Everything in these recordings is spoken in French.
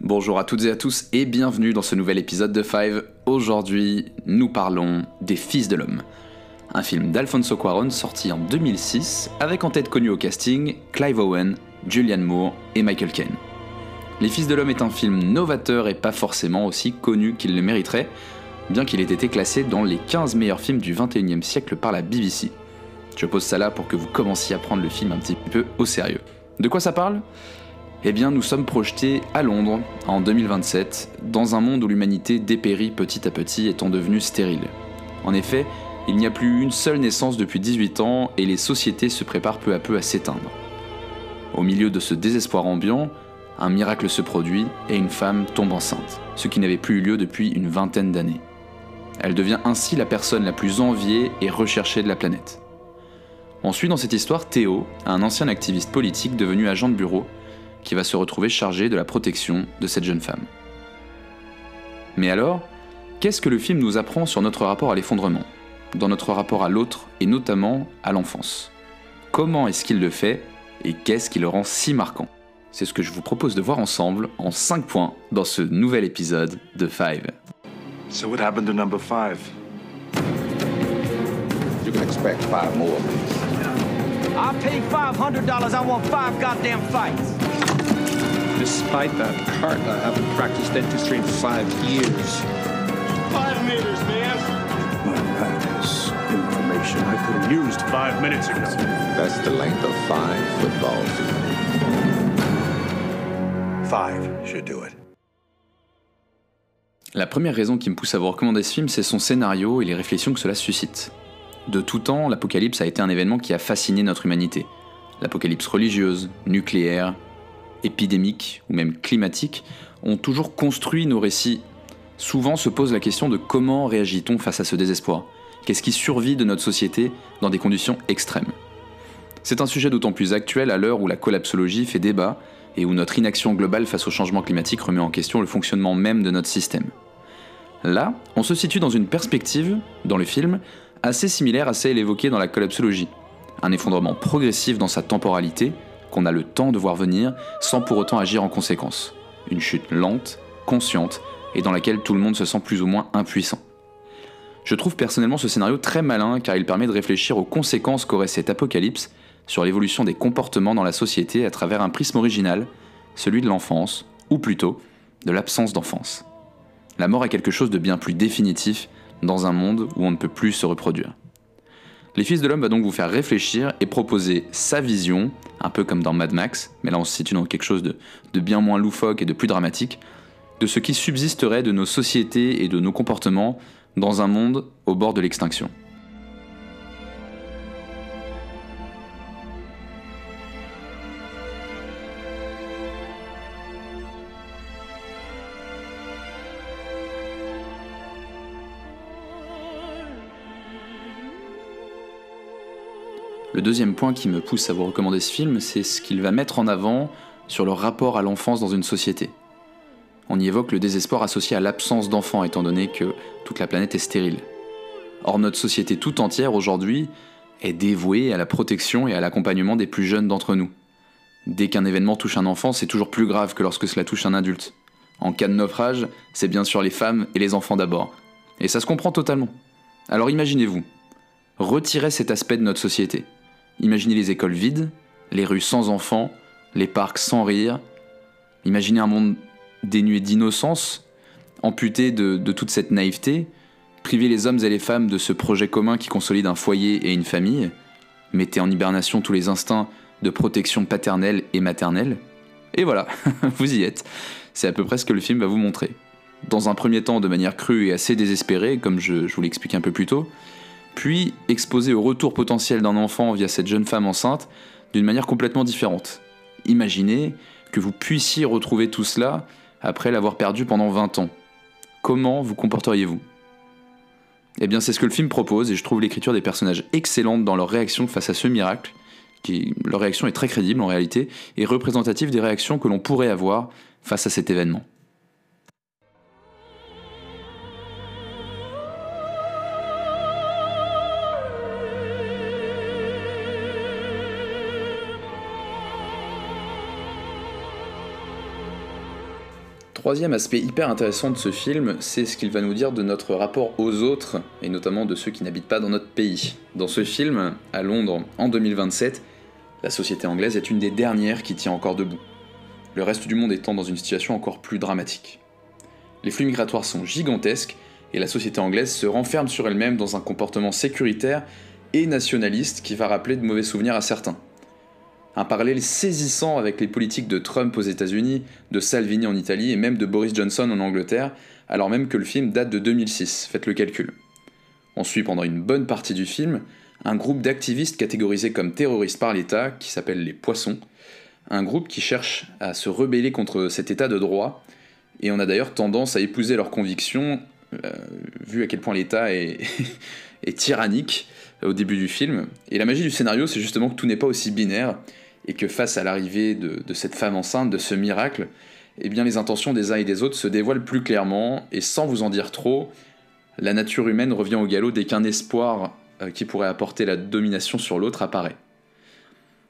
Bonjour à toutes et à tous et bienvenue dans ce nouvel épisode de Five. Aujourd'hui, nous parlons des Fils de l'Homme. Un film d'Alfonso Cuaron sorti en 2006 avec en tête connue au casting Clive Owen, Julianne Moore et Michael Caine. Les Fils de l'Homme est un film novateur et pas forcément aussi connu qu'il le mériterait, bien qu'il ait été classé dans les 15 meilleurs films du 21e siècle par la BBC. Je pose ça là pour que vous commenciez à prendre le film un petit peu au sérieux. De quoi ça parle? Eh bien, nous sommes projetés à Londres en 2027, dans un monde où l'humanité dépérit petit à petit étant devenue stérile. En effet, il n'y a plus une seule naissance depuis 18 ans et les sociétés se préparent peu à peu à s'éteindre. Au milieu de ce désespoir ambiant, un miracle se produit et une femme tombe enceinte, ce qui n'avait plus eu lieu depuis une vingtaine d'années. Elle devient ainsi la personne la plus enviée et recherchée de la planète. On suit dans cette histoire Théo, un ancien activiste politique devenu agent de bureau, qui va se retrouver chargé de la protection de cette jeune femme. Mais alors, qu'est-ce que le film nous apprend sur notre rapport à l'effondrement, dans notre rapport à l'autre et notamment à l'enfance? Comment est-ce qu'il le fait et qu'est-ce qui le rend si marquant? C'est ce que je vous propose de voir ensemble en 5 points dans ce nouvel épisode de Five. So what happened to number five? You can expect five more of these. I paid $500. I want five goddamn fights. Despite that heart, I haven't practiced dentistry in five years. Five meters, man. Well, that is information I could have used five minutes ago. That's the length of five football fields. Five should do it. La première raison qui me pousse à vous recommander ce film, c'est son scénario et les réflexions que cela suscite. De tout temps, l'apocalypse a été un événement qui a fasciné notre humanité. L'apocalypse religieuse, nucléaire, épidémique ou même climatique ont toujours construit nos récits. Souvent se pose la question de comment réagit-on face à ce désespoir? Qu'est-ce qui survit de notre société dans des conditions extrêmes? C'est un sujet d'autant plus actuel à l'heure où la collapsologie fait débat et où notre inaction globale face au changement climatique remet en question le fonctionnement même de notre système. Là, on se situe dans une perspective, dans le film, assez similaire à celle évoquée dans la collapsologie. Un effondrement progressif dans sa temporalité, qu'on a le temps de voir venir sans pour autant agir en conséquence. Une chute lente, consciente, et dans laquelle tout le monde se sent plus ou moins impuissant. Je trouve personnellement ce scénario très malin car il permet de réfléchir aux conséquences qu'aurait cet apocalypse sur l'évolution des comportements dans la société à travers un prisme original, celui de l'enfance, ou plutôt de l'absence d'enfance. La mort est quelque chose de bien plus définitif dans un monde où on ne peut plus se reproduire. Les Fils de l'Homme va donc vous faire réfléchir et proposer sa vision, un peu comme dans Mad Max, mais là on se situe dans quelque chose de, de bien moins loufoque et de plus dramatique, de ce qui subsisterait de nos sociétés et de nos comportements dans un monde au bord de l'extinction. Le deuxième point qui me pousse à vous recommander ce film, c'est ce qu'il va mettre en avant sur le rapport à l'enfance dans une société. On y évoque le désespoir associé à l'absence d'enfants étant donné que toute la planète est stérile. Or notre société tout entière aujourd'hui est dévouée à la protection et à l'accompagnement des plus jeunes d'entre nous. Dès qu'un événement touche un enfant, c'est toujours plus grave que lorsque cela touche un adulte. En cas de naufrage, c'est bien sûr les femmes et les enfants d'abord. Et ça se comprend totalement. Alors imaginez-vous, retirez cet aspect de notre société. Imaginez les écoles vides, les rues sans enfants, les parcs sans rire. Imaginez un monde dénué d'innocence, amputé de, toute cette naïveté, priver les hommes et les femmes de ce projet commun qui consolide un foyer et une famille, mettez en hibernation tous les instincts de protection paternelle et maternelle. Et voilà, vous y êtes. C'est à peu près ce que le film va vous montrer. Dans un premier temps de manière crue et assez désespérée, comme je, je vous l'explique un peu plus tôt, puis exposé au retour potentiel d'un enfant via cette jeune femme enceinte d'une manière complètement différente. Imaginez que vous puissiez retrouver tout cela après l'avoir perdu pendant 20 ans. Comment vous comporteriez-vous? Eh bien c'est ce que le film propose et je trouve l'écriture des personnages excellente dans leur réaction face à ce miracle, qui leur réaction est très crédible en réalité et représentative des réactions que l'on pourrait avoir face à cet événement. Troisième aspect hyper intéressant de ce film, c'est ce qu'il va nous dire de notre rapport aux autres, et notamment de ceux qui n'habitent pas dans notre pays. Dans ce film, à Londres, en 2027, la société anglaise est une des dernières qui tient encore debout, le reste du monde étant dans une situation encore plus dramatique. Les flux migratoires sont gigantesques, et la société anglaise se renferme sur elle-même dans un comportement sécuritaire et nationaliste qui va rappeler de mauvais souvenirs à certains un parallèle saisissant avec les politiques de Trump aux États-Unis, de Salvini en Italie et même de Boris Johnson en Angleterre, alors même que le film date de 2006, faites le calcul. On suit pendant une bonne partie du film un groupe d'activistes catégorisés comme terroristes par l'État, qui s'appelle les Poissons, un groupe qui cherche à se rebeller contre cet état de droit, et on a d'ailleurs tendance à épouser leurs convictions, euh, vu à quel point l'État est tyrannique euh, au début du film. Et la magie du scénario, c'est justement que tout n'est pas aussi binaire, et que face à l'arrivée de, cette femme enceinte, de ce miracle, eh les intentions des uns et des autres se dévoilent plus clairement, et sans vous en dire trop, la nature humaine revient au galop dès qu'un espoir euh, qui pourrait apporter la domination sur l'autre apparaît.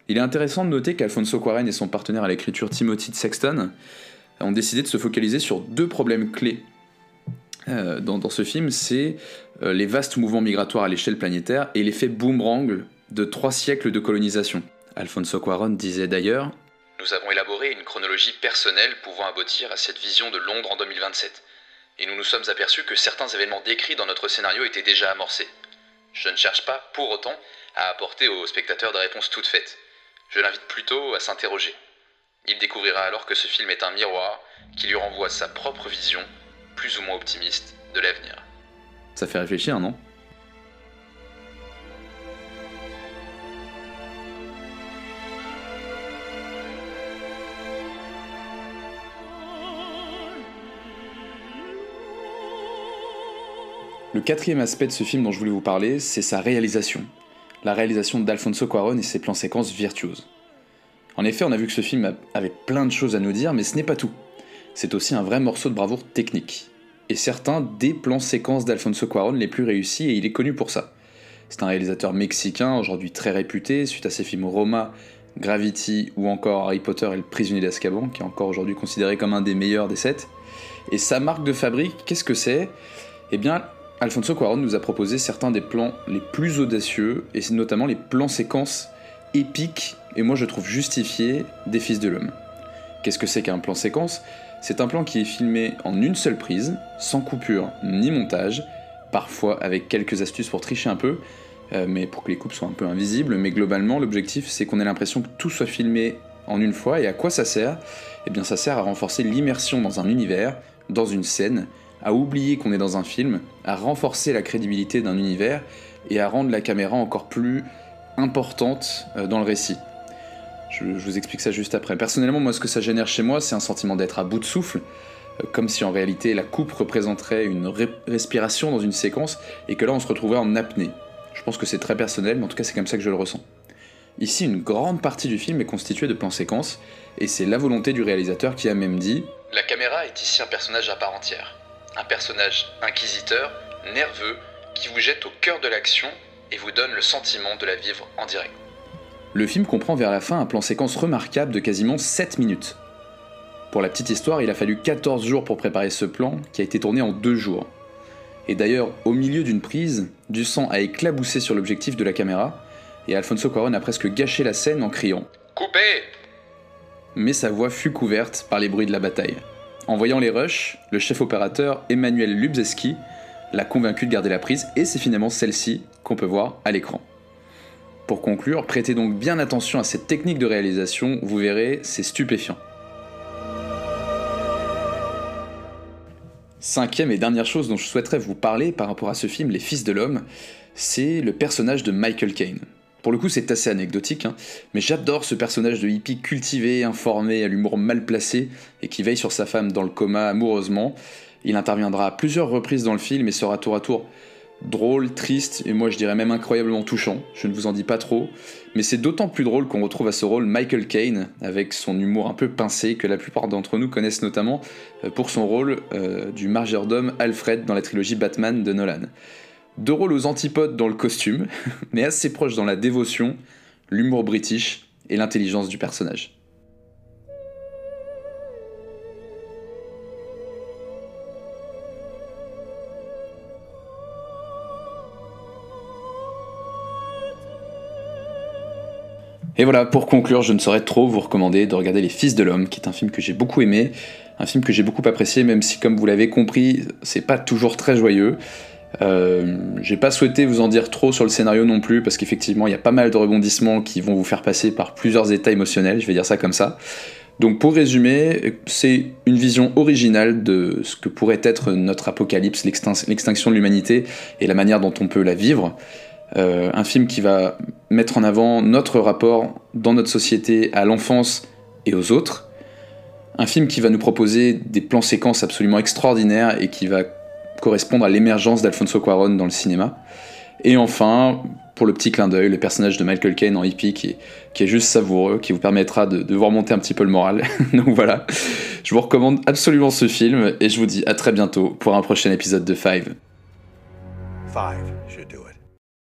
Il est intéressant de noter qu'Alfonso Cuarón et son partenaire à l'écriture Timothy Sexton ont décidé de se focaliser sur deux problèmes clés euh, dans ce film, c'est euh, les vastes mouvements migratoires à l'échelle planétaire et l'effet boomerang de trois siècles de colonisation. Alfonso Cuaron disait d'ailleurs Nous avons élaboré une chronologie personnelle pouvant aboutir à cette vision de Londres en 2027. Et nous nous sommes aperçus que certains événements décrits dans notre scénario étaient déjà amorcés. Je ne cherche pas, pour autant, à apporter au spectateur des réponses toutes faites. Je l'invite plutôt à s'interroger. Il découvrira alors que ce film est un miroir qui lui renvoie sa propre vision, plus ou moins optimiste, de l'avenir. Ça fait réfléchir, non? Le quatrième aspect de ce film dont je voulais vous parler, c'est sa réalisation. La réalisation d'Alfonso Cuaron et ses plans séquences virtuoses. En effet, on a vu que ce film avait plein de choses à nous dire, mais ce n'est pas tout. C'est aussi un vrai morceau de bravoure technique. Et certains des plans séquences d'Alfonso Cuaron les plus réussis, et il est connu pour ça. C'est un réalisateur mexicain, aujourd'hui très réputé, suite à ses films Roma, Gravity ou encore Harry Potter et le prisonnier d'Azkaban, qui est encore aujourd'hui considéré comme un des meilleurs des sept. Et sa marque de fabrique, qu'est-ce que c'est? Eh bien, Alfonso Cuaron nous a proposé certains des plans les plus audacieux, et notamment les plans séquences épiques, et moi je trouve justifiés, des Fils de l'Homme. Qu'est-ce que c'est qu'un plan séquence? C'est un plan qui est filmé en une seule prise, sans coupure ni montage, parfois avec quelques astuces pour tricher un peu, euh, mais pour que les coupes soient un peu invisibles, mais globalement l'objectif c'est qu'on ait l'impression que tout soit filmé en une fois, et à quoi ça sert? Eh bien ça sert à renforcer l'immersion dans un univers, dans une scène, à oublier qu'on est dans un film, à renforcer la crédibilité d'un univers et à rendre la caméra encore plus importante euh, dans le récit. Je, vous explique ça juste après. Personnellement, moi, ce que ça génère chez moi, c'est un sentiment d'être à bout de souffle, euh, comme si en réalité la coupe représenterait une respiration dans une séquence et que là, on se retrouvait en apnée. Je pense que c'est très personnel, mais en tout cas, c'est comme ça que je le ressens. Ici, une grande partie du film est constituée de plans-séquences, et c'est la volonté du réalisateur qui a même dit La caméra est ici un personnage à part entière un personnage inquisiteur, nerveux, qui vous jette au cœur de l'action et vous donne le sentiment de la vivre en direct. Le film comprend vers la fin un plan séquence remarquable de quasiment 7 minutes. Pour la petite histoire, il a fallu 14 jours pour préparer ce plan, qui a été tourné en 2 jours. Et d'ailleurs, au milieu d'une prise, du sang a éclaboussé sur l'objectif de la caméra, et Alfonso Cuaron a presque gâché la scène en criant ⁇ Coupé !⁇ Mais sa voix fut couverte par les bruits de la bataille. En voyant les rushs, le chef opérateur Emmanuel Lubzeski l'a convaincu de garder la prise et c'est finalement celle-ci qu'on peut voir à l'écran. Pour conclure, prêtez donc bien attention à cette technique de réalisation, vous verrez, c'est stupéfiant. Cinquième et dernière chose dont je souhaiterais vous parler par rapport à ce film Les Fils de l'Homme, c'est le personnage de Michael Caine. Pour le coup, c'est assez anecdotique, hein, mais j'adore ce personnage de hippie cultivé, informé, à l'humour mal placé, et qui veille sur sa femme dans le coma amoureusement. Il interviendra à plusieurs reprises dans le film et sera tour à tour drôle, triste et moi je dirais même incroyablement touchant, je ne vous en dis pas trop, mais c'est d'autant plus drôle qu'on retrouve à ce rôle Michael Caine avec son humour un peu pincé que la plupart d'entre nous connaissent notamment euh, pour son rôle euh, du margeur d'homme Alfred dans la trilogie Batman de Nolan. Deux rôles aux antipodes dans le costume, mais assez proches dans la dévotion, l'humour british et l'intelligence du personnage. Et voilà, pour conclure, je ne saurais trop vous recommander de regarder Les Fils de l'Homme, qui est un film que j'ai beaucoup aimé, un film que j'ai beaucoup apprécié, même si, comme vous l'avez compris, c'est pas toujours très joyeux. Euh, j'ai pas souhaité vous en dire trop sur le scénario non plus, parce qu'effectivement, il y a pas mal de rebondissements qui vont vous faire passer par plusieurs états émotionnels, je vais dire ça comme ça. Donc pour résumer, c'est une vision originale de ce que pourrait être notre apocalypse, l'extinction de l'humanité et la manière dont on peut la vivre. Euh, un film qui va mettre en avant notre rapport dans notre société à l'enfance et aux autres. Un film qui va nous proposer des plans séquences absolument extraordinaires et qui va correspondre à l'émergence d'Alfonso Cuaron dans le cinéma. Et enfin, pour le petit clin d'œil, le personnage de Michael Caine en hippie qui est, juste savoureux, qui vous permettra de, de vous remonter un petit peu le moral. Donc voilà, je vous recommande absolument ce film et je vous dis à très bientôt pour un prochain épisode de Five.